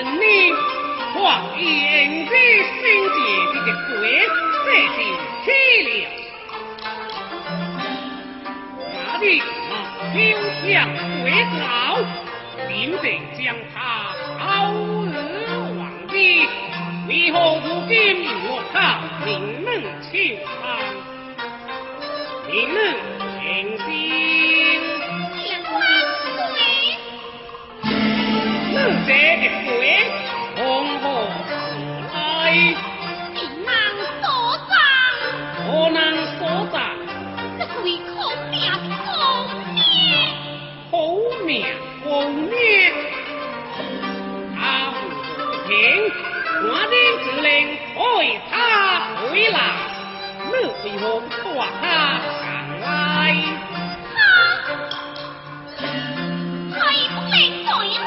你谎言的心间，这个鬼。红娘，他不亲，我的只能陪他回来，你为我把他赶来？他，他不能回来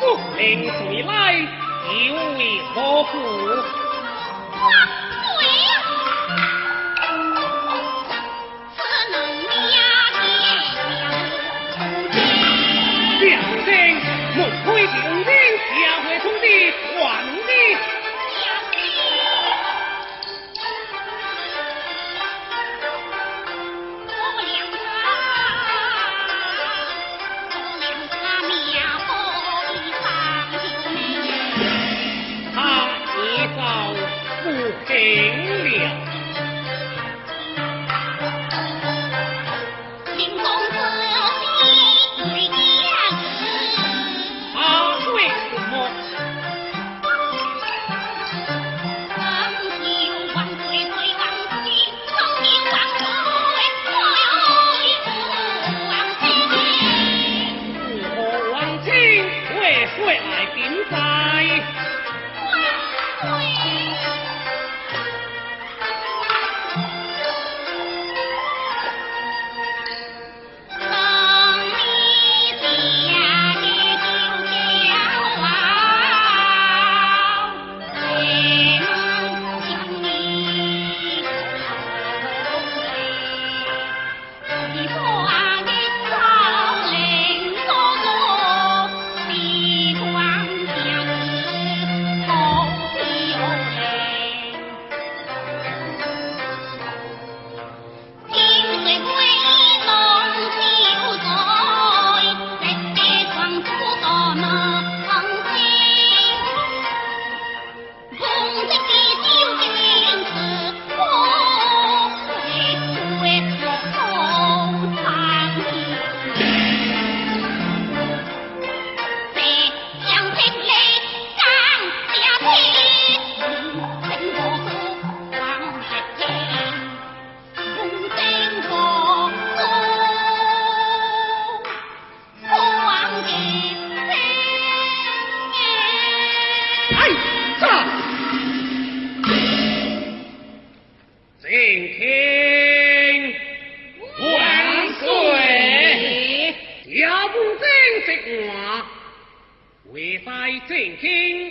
不能回来，又为何故？我。兄弟，我两他，我两他灭的伤心，不平了。哎，正厅万岁，听，拜。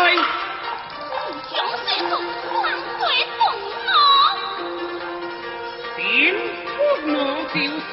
哎，不水再同军队动乱，点拨我条死。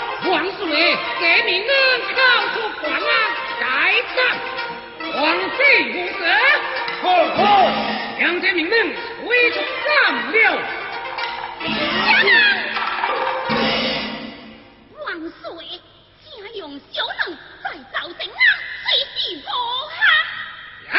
万岁，这命人交出关啊，该杀。皇水无色，何何？将这命人推出三六。杨啊！黄水，用小能来造成啊，随时无下。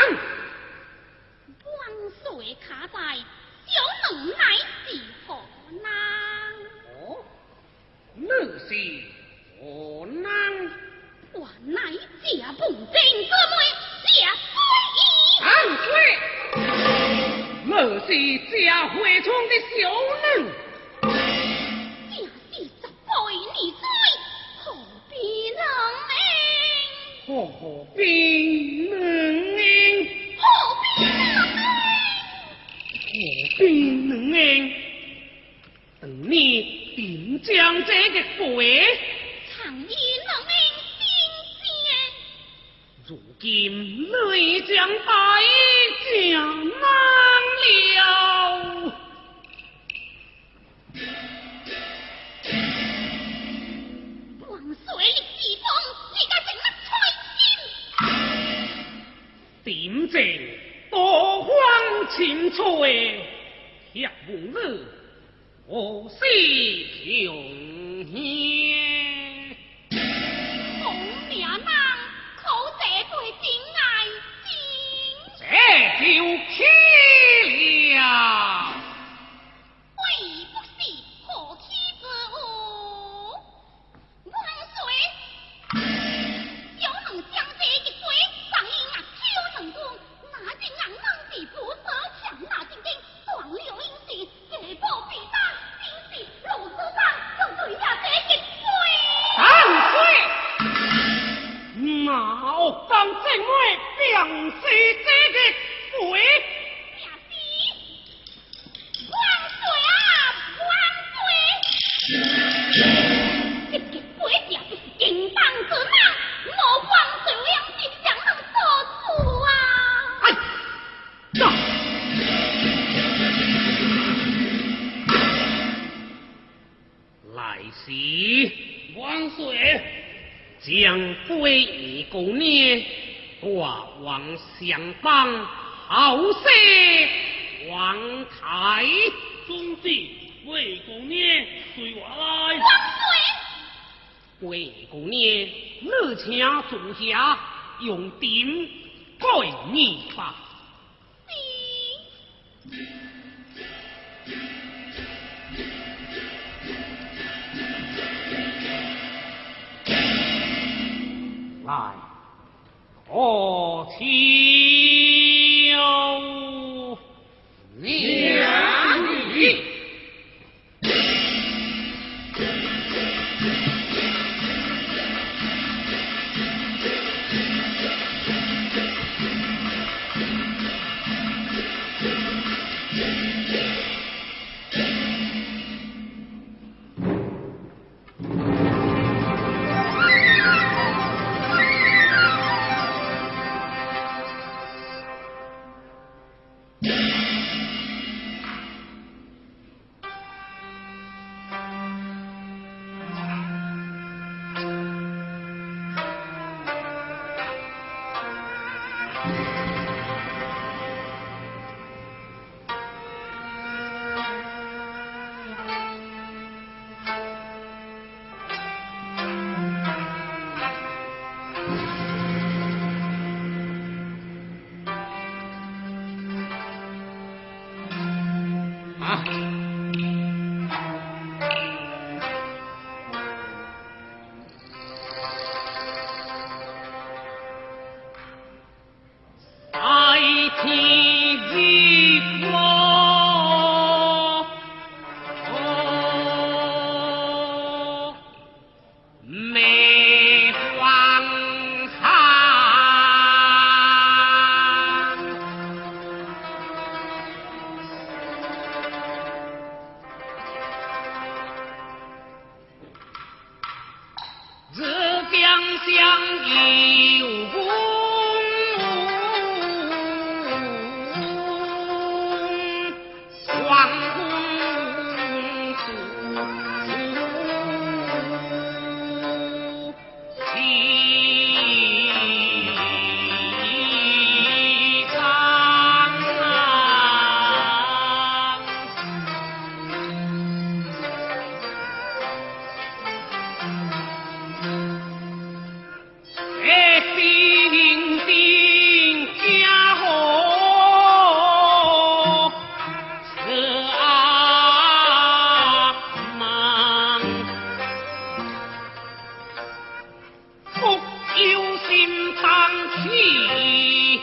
水里之中，你家怎么开心？点正多方清楚的跳舞何，我是平。来，我求 Thank you. 相依无。当藏起，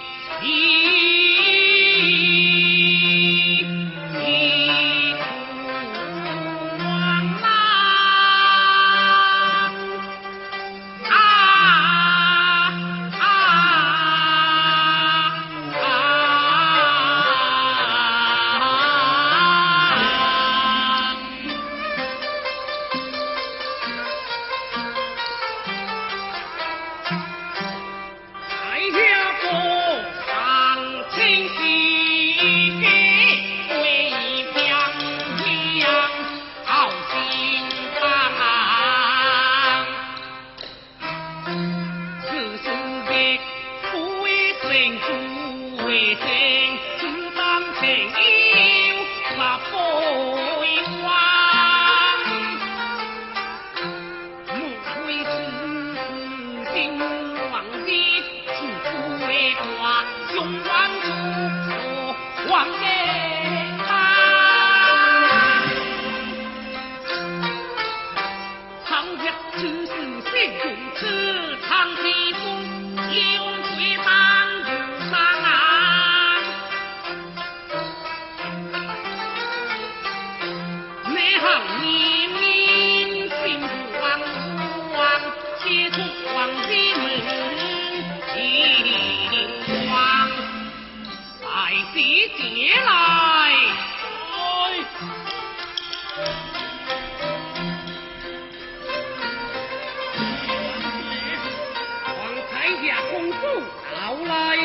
到来，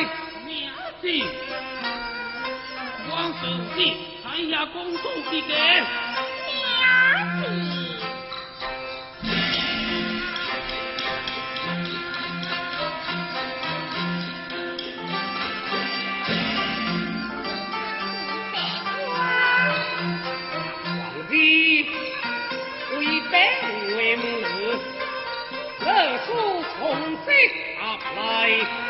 娘子，王孙子，太下公主的个。娘子。路卡在他，